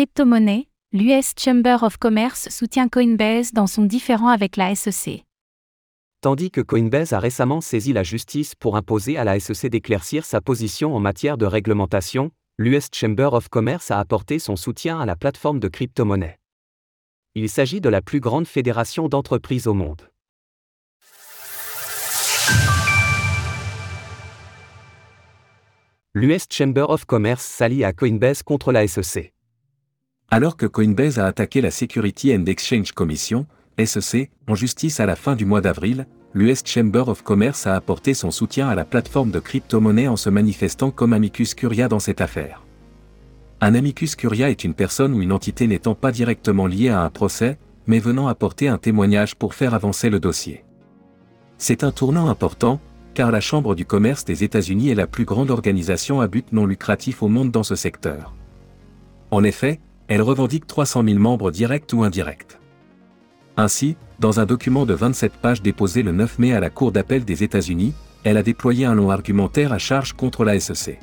Crypto-monnaie, l'US Chamber of Commerce soutient Coinbase dans son différend avec la SEC. Tandis que Coinbase a récemment saisi la justice pour imposer à la SEC d'éclaircir sa position en matière de réglementation, l'US Chamber of Commerce a apporté son soutien à la plateforme de crypto-monnaie. Il s'agit de la plus grande fédération d'entreprises au monde. L'US Chamber of Commerce s'allie à Coinbase contre la SEC. Alors que Coinbase a attaqué la Security and Exchange Commission, SEC, en justice à la fin du mois d'avril, l'US Chamber of Commerce a apporté son soutien à la plateforme de crypto-monnaie en se manifestant comme amicus curia dans cette affaire. Un amicus curia est une personne ou une entité n'étant pas directement liée à un procès, mais venant apporter un témoignage pour faire avancer le dossier. C'est un tournant important, car la Chambre du commerce des États-Unis est la plus grande organisation à but non lucratif au monde dans ce secteur. En effet, elle revendique 300 000 membres directs ou indirects. Ainsi, dans un document de 27 pages déposé le 9 mai à la Cour d'appel des États-Unis, elle a déployé un long argumentaire à charge contre la SEC.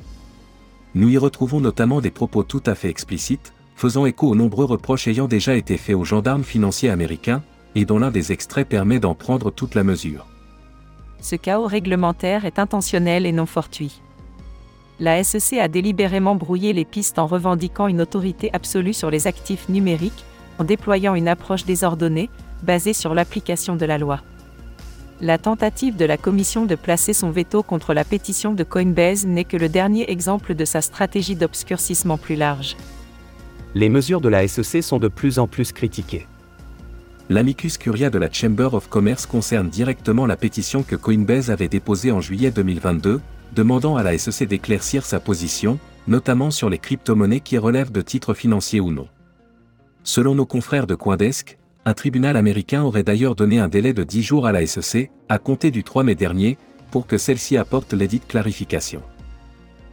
Nous y retrouvons notamment des propos tout à fait explicites, faisant écho aux nombreux reproches ayant déjà été faits aux gendarmes financiers américains, et dont l'un des extraits permet d'en prendre toute la mesure. Ce chaos réglementaire est intentionnel et non fortuit la SEC a délibérément brouillé les pistes en revendiquant une autorité absolue sur les actifs numériques, en déployant une approche désordonnée, basée sur l'application de la loi. La tentative de la Commission de placer son veto contre la pétition de Coinbase n'est que le dernier exemple de sa stratégie d'obscurcissement plus large. Les mesures de la SEC sont de plus en plus critiquées. L'amicus curia de la Chamber of Commerce concerne directement la pétition que Coinbase avait déposée en juillet 2022, demandant à la SEC d'éclaircir sa position, notamment sur les crypto-monnaies qui relèvent de titres financiers ou non. Selon nos confrères de Coindesk, un tribunal américain aurait d'ailleurs donné un délai de 10 jours à la SEC, à compter du 3 mai dernier, pour que celle-ci apporte l'édite clarification.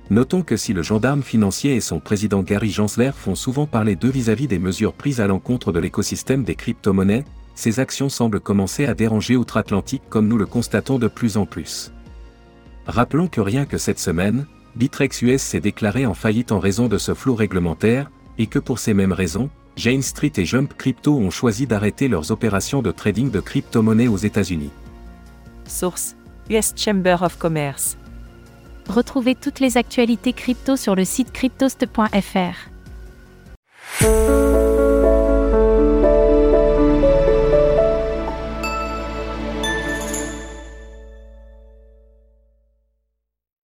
Notons que si le gendarme financier et son président Gary Gensler font souvent parler d'eux vis-à-vis des mesures prises à l'encontre de l'écosystème des crypto-monnaies, ces actions semblent commencer à déranger outre-Atlantique comme nous le constatons de plus en plus. Rappelons que rien que cette semaine, Bitrex US s'est déclaré en faillite en raison de ce flou réglementaire, et que pour ces mêmes raisons, Jane Street et Jump Crypto ont choisi d'arrêter leurs opérations de trading de crypto-monnaies aux États-Unis. Source US Chamber of Commerce. Retrouvez toutes les actualités crypto sur le site cryptost.fr.